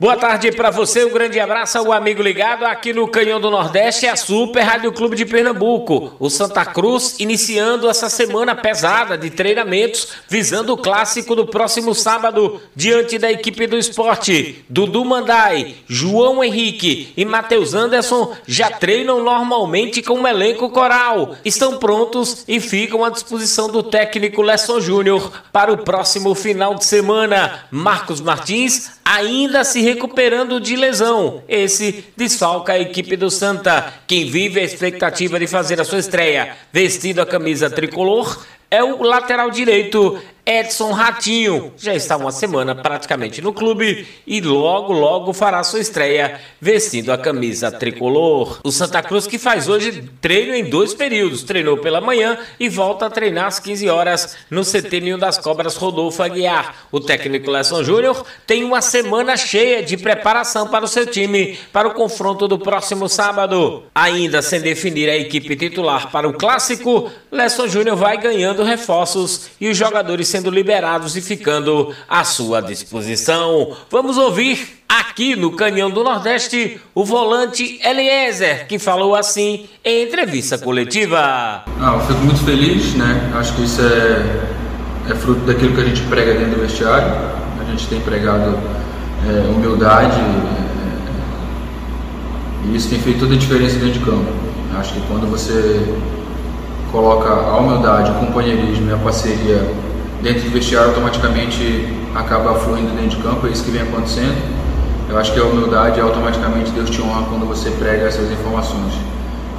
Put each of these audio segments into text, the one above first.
Boa tarde para você, um grande abraço ao amigo ligado aqui no Canhão do Nordeste, a Super Rádio Clube de Pernambuco. O Santa Cruz iniciando essa semana pesada de treinamentos, visando o clássico do próximo sábado, diante da equipe do esporte. Dudu Mandai, João Henrique e Matheus Anderson já treinam normalmente com o elenco coral. Estão prontos e ficam à disposição do técnico Lesson Júnior para o próximo final de semana. Marcos Martins ainda se recuperando de lesão. Esse desfalca a equipe do Santa. Quem vive a expectativa de fazer a sua estreia vestindo a camisa tricolor é o lateral direito Edson Ratinho. Já está uma semana praticamente no clube e logo, logo fará sua estreia vestindo a camisa tricolor. O Santa Cruz que faz hoje treino em dois períodos. Treinou pela manhã e volta a treinar às 15 horas no CT Ninho das Cobras Rodolfo Aguiar. O técnico Lesson Júnior tem uma semana cheia de preparação para o seu time para o confronto do próximo sábado. Ainda sem definir a equipe titular para o clássico, Lesson Júnior vai ganhando reforços e os jogadores sendo liberados e ficando à sua disposição. Vamos ouvir aqui no Canhão do Nordeste o volante Eliezer, que falou assim em entrevista coletiva. Ah, eu fico muito feliz, né? Acho que isso é, é fruto daquilo que a gente prega dentro do vestiário. A gente tem pregado é, humildade é, e isso tem feito toda a diferença dentro de campo. Acho que quando você coloca a humildade, o companheirismo e a parceria dentro do vestiário automaticamente acaba fluindo dentro de campo, é isso que vem acontecendo. Eu acho que a humildade automaticamente Deus te honra quando você prega essas informações.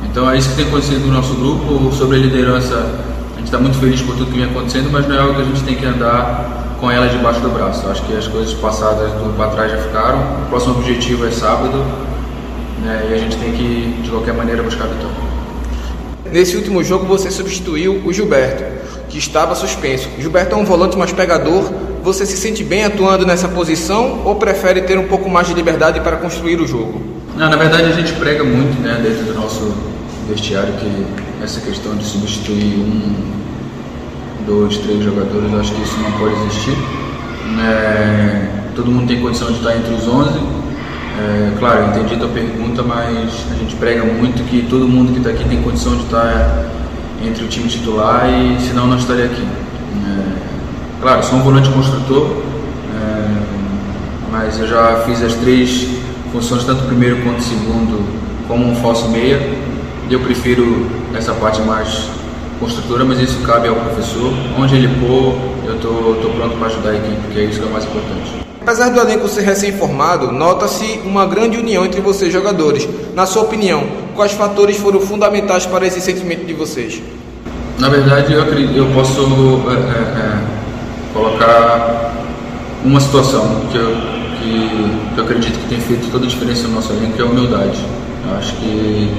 Então é isso que tem acontecido no nosso grupo. Sobre a liderança, a gente está muito feliz por tudo que vem acontecendo, mas não é algo que a gente tem que andar com ela debaixo do braço. Eu acho que as coisas passadas do para trás já ficaram. O próximo objetivo é sábado né, e a gente tem que, de qualquer maneira, buscar a vitória. Nesse último jogo você substituiu o Gilberto, que estava suspenso. Gilberto é um volante mais pegador. Você se sente bem atuando nessa posição ou prefere ter um pouco mais de liberdade para construir o jogo? Não, na verdade a gente prega muito né, dentro do nosso vestiário que essa questão de substituir um, dois, três jogadores, acho que isso não pode existir. É, todo mundo tem condição de estar entre os 11 é, claro, entendi a tua pergunta, mas a gente prega muito que todo mundo que está aqui tem condição de estar entre o time titular e senão não estaria aqui. É, claro, sou um volante construtor, é, mas eu já fiz as três funções, tanto primeiro quanto segundo, como um falso meia. Eu prefiro essa parte mais construtora, mas isso cabe ao professor. Onde ele pôr, eu estou pronto para ajudar a equipe, que é isso que é o mais importante. Apesar do elenco ser recém-formado, nota-se uma grande união entre vocês jogadores. Na sua opinião, quais fatores foram fundamentais para esse sentimento de vocês? Na verdade, eu, acredito, eu posso é, é, é, colocar uma situação que eu, que, que eu acredito que tem feito toda a diferença no nosso elenco, que é a humildade. Eu acho que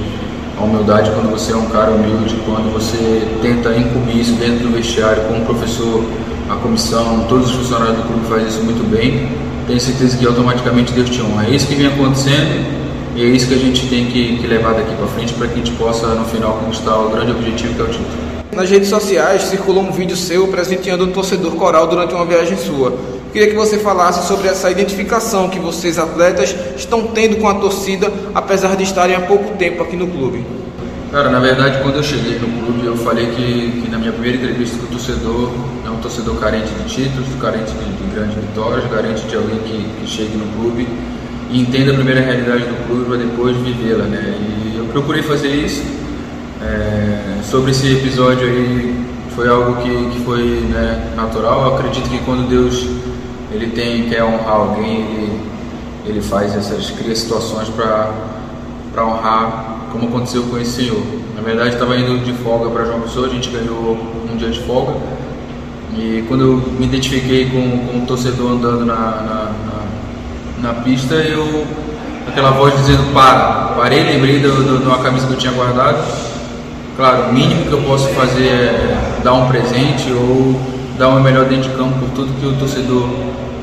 a humildade, quando você é um cara humilde, quando você tenta incumbir isso dentro do vestiário com o professor a comissão, todos os funcionários do clube fazem isso muito bem. Tenho certeza que automaticamente Deus te honra. É isso que vem acontecendo e é isso que a gente tem que, que levar daqui para frente para que a gente possa no final conquistar o grande objetivo que é o título. Nas redes sociais circulou um vídeo seu presenteando um torcedor coral durante uma viagem sua. Queria que você falasse sobre essa identificação que vocês atletas estão tendo com a torcida, apesar de estarem há pouco tempo aqui no clube. Cara, na verdade, quando eu cheguei no clube, eu falei que, que na minha primeira entrevista com o torcedor, é um torcedor carente de títulos, carente de, de grandes vitórias, carente de alguém que, que chegue no clube e entenda a primeira realidade do clube para depois vivê-la, né? E eu procurei fazer isso. É, sobre esse episódio aí, foi algo que, que foi né, natural. Eu acredito que quando Deus ele tem quer honrar alguém, ele, ele faz essas cria situações para honrar como aconteceu com esse senhor. Na verdade, estava indo de folga para João Pessoa, a gente ganhou um dia de folga. E quando eu me identifiquei com, com torcedor andando na, na, na, na pista, eu aquela voz dizendo para, parei, lembrei de uma camisa que eu tinha guardado. Claro, o mínimo que eu posso fazer é dar um presente ou dar uma melhor dentro de campo por tudo que o torcedor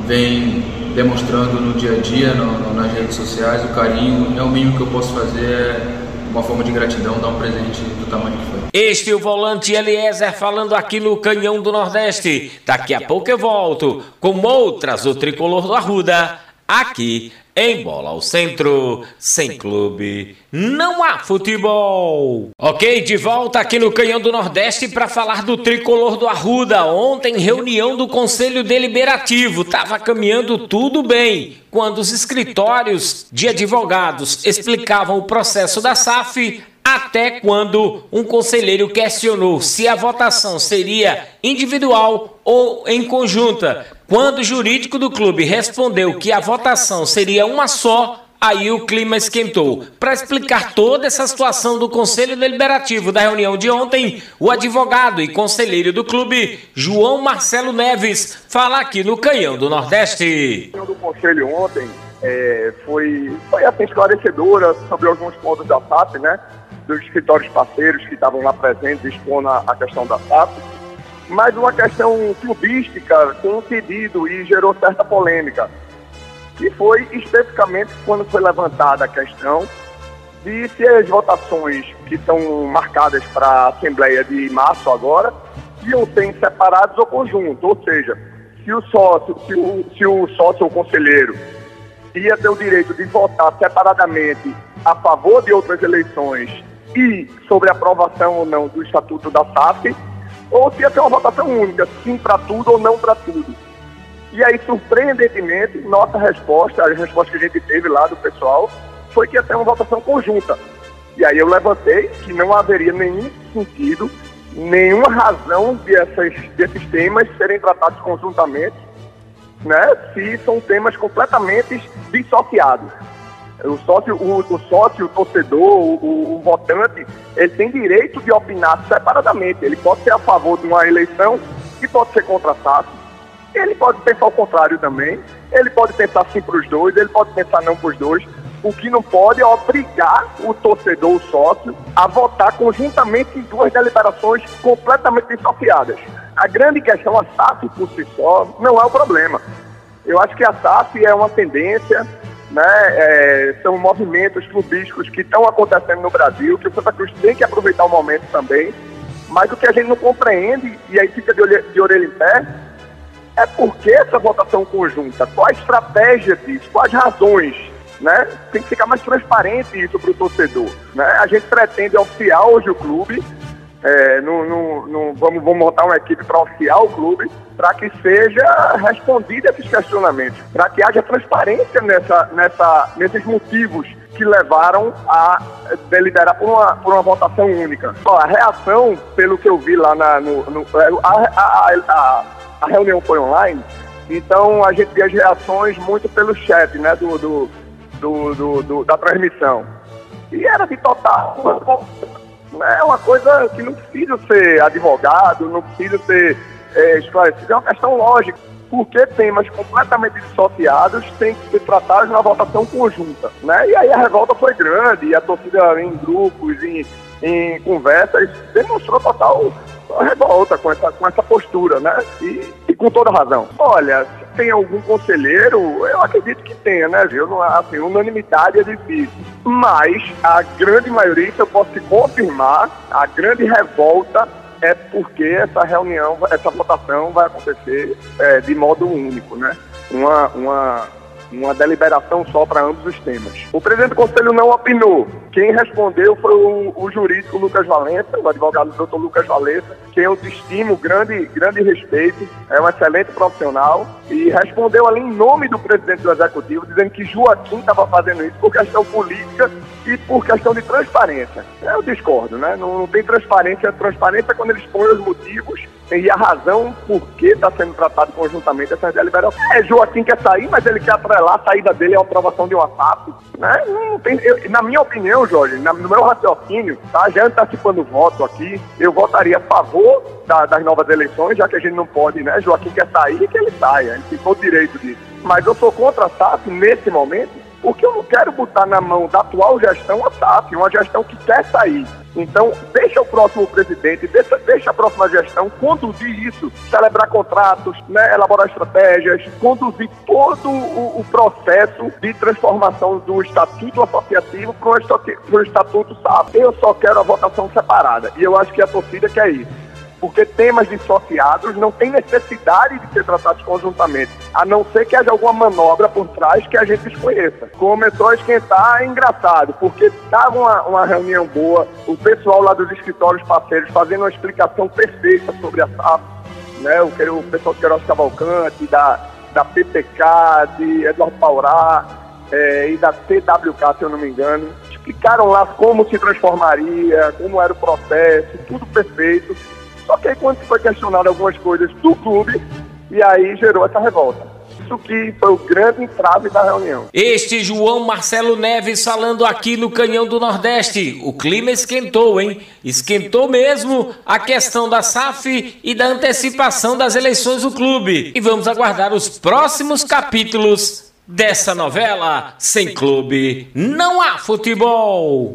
vem demonstrando no dia a dia, no, no, nas redes sociais, o carinho, é o mínimo que eu posso fazer é uma forma de gratidão, dar um presente do tamanho que foi. Este é o volante Eliezer falando aqui no Canhão do Nordeste. Daqui a pouco eu volto com outras o tricolor do Arruda aqui em Bola ao Centro, sem clube, não há futebol. Ok, de volta aqui no Canhão do Nordeste para falar do tricolor do Arruda. Ontem, reunião do Conselho Deliberativo. Tava caminhando tudo bem quando os escritórios de advogados explicavam o processo da SAF até quando um conselheiro questionou se a votação seria individual ou em conjunta. Quando o jurídico do clube respondeu que a votação seria uma só, aí o clima esquentou. Para explicar toda essa situação do Conselho Deliberativo da reunião de ontem, o advogado e conselheiro do clube, João Marcelo Neves, fala aqui no Canhão do Nordeste. A do conselho ontem é, foi, foi assim, esclarecedora sobre alguns pontos da SAP, né? dos escritórios parceiros que estavam lá presentes expondo a questão da SAP, mas uma questão clubística com um pedido e gerou certa polêmica, que foi especificamente quando foi levantada a questão de se as votações que estão marcadas para a Assembleia de março agora iam ser separados ou conjunto, ou seja, se o sócio, se o, se o sócio ou conselheiro ia ter o direito de votar separadamente a favor de outras eleições e sobre a aprovação ou não do Estatuto da SAF, ou se ia ser uma votação única, sim para tudo ou não para tudo. E aí, surpreendentemente, nossa resposta, a resposta que a gente teve lá do pessoal, foi que ia ser uma votação conjunta. E aí eu levantei que não haveria nenhum sentido, nenhuma razão dessas, desses temas serem tratados conjuntamente, né, se são temas completamente dissociados. O sócio, o, o sócio, o torcedor, o, o, votante, ele tem direito de opinar separadamente. Ele pode ser a favor de uma eleição e pode ser contra a SAF. Ele pode pensar o contrário também. Ele pode pensar sim para os dois, ele pode pensar não para os dois. O que não pode é obrigar o torcedor, o sócio, a votar conjuntamente em duas deliberações completamente dissociadas. A grande questão, a SAF por si só, não é o problema. Eu acho que a SAF é uma tendência né, é, são movimentos clubísticos que estão acontecendo no Brasil, que o Santa Cruz tem que aproveitar o momento também, mas o que a gente não compreende, e aí fica de, de orelha em pé, é por que essa votação conjunta? Qual a estratégia disso? Quais razões? Né? Tem que ficar mais transparente isso para o torcedor. Né? A gente pretende oficiar hoje o clube, é, no, no, no, vamos, vamos montar uma equipe para oficiar o clube, para que seja respondido esses questionamentos, para que haja transparência nessa, nessa, nesses motivos que levaram a deliberar por uma, por uma votação única. a reação, pelo que eu vi lá na, no, no a, a, a, a, reunião foi online, então a gente via as reações muito pelo chat, né, do, do, do, do da transmissão. E era de total. É uma coisa que não precisa ser advogado, não precisa ser é, esclarecido, é uma questão lógica. Porque temas completamente dissociados têm que ser tratados na votação conjunta. Né? E aí a revolta foi grande, e a torcida em grupos, em, em conversas, demonstrou total revolta com essa, com essa postura, né? E, e, com toda razão. Olha, se tem algum conselheiro, eu acredito que tenha, né, viu? Assim, unanimidade é difícil. Mas a grande maioria, isso eu posso te confirmar, a grande revolta é porque essa reunião, essa votação vai acontecer é, de modo único, né? Uma, uma, uma deliberação só para ambos os temas. O presidente do conselho não opinou. Quem respondeu foi o, o jurídico Lucas Valença, o advogado doutor Lucas Valença, quem eu estimo grande, grande respeito, é um excelente profissional, e respondeu ali em nome do presidente do executivo, dizendo que Joaquim estava fazendo isso por questão política e por questão de transparência. Eu discordo, né? Não, não tem transparência. Transparência é quando eles põem os motivos e a razão por que está sendo tratado conjuntamente essa deliberação. É, Joaquim quer sair, mas ele quer atrelar a saída dele à aprovação de uma FAP. Né? Não tem, eu, na minha opinião, Jorge, na, no meu raciocínio, tá? já antecipando o voto aqui, eu votaria a favor da, das novas eleições, já que a gente não pode, né? Joaquim quer sair, que ele saia, ele ficou direito disso. Mas eu sou contra a SAF nesse momento, porque eu não quero botar na mão da atual gestão a SAF, uma gestão que quer sair. Então, deixa o próximo presidente, deixa, deixa a próxima gestão conduzir isso, celebrar contratos, né, elaborar estratégias, conduzir todo o, o processo de transformação do estatuto associativo para o estatuto SAP. Eu só quero a votação separada e eu acho que a torcida quer isso porque temas dissociados não tem necessidade de ser tratados conjuntamente, a não ser que haja alguma manobra por trás que a gente desconheça. Começou a esquentar, é engraçado, porque estava uma, uma reunião boa, o pessoal lá dos escritórios parceiros fazendo uma explicação perfeita sobre a SAP, né? o, o pessoal do Queiroz Cavalcante, da, da PPK, de Eduardo Paurá é, e da TWK, se eu não me engano, explicaram lá como se transformaria, como era o processo, tudo perfeito só que aí quando foi questionado algumas coisas do clube, e aí gerou essa revolta. Isso que foi o grande entrave da reunião. Este João Marcelo Neves falando aqui no Canhão do Nordeste. O clima esquentou, hein? Esquentou mesmo a questão da SAF e da antecipação das eleições do clube. E vamos aguardar os próximos capítulos dessa novela. Sem clube, não há futebol.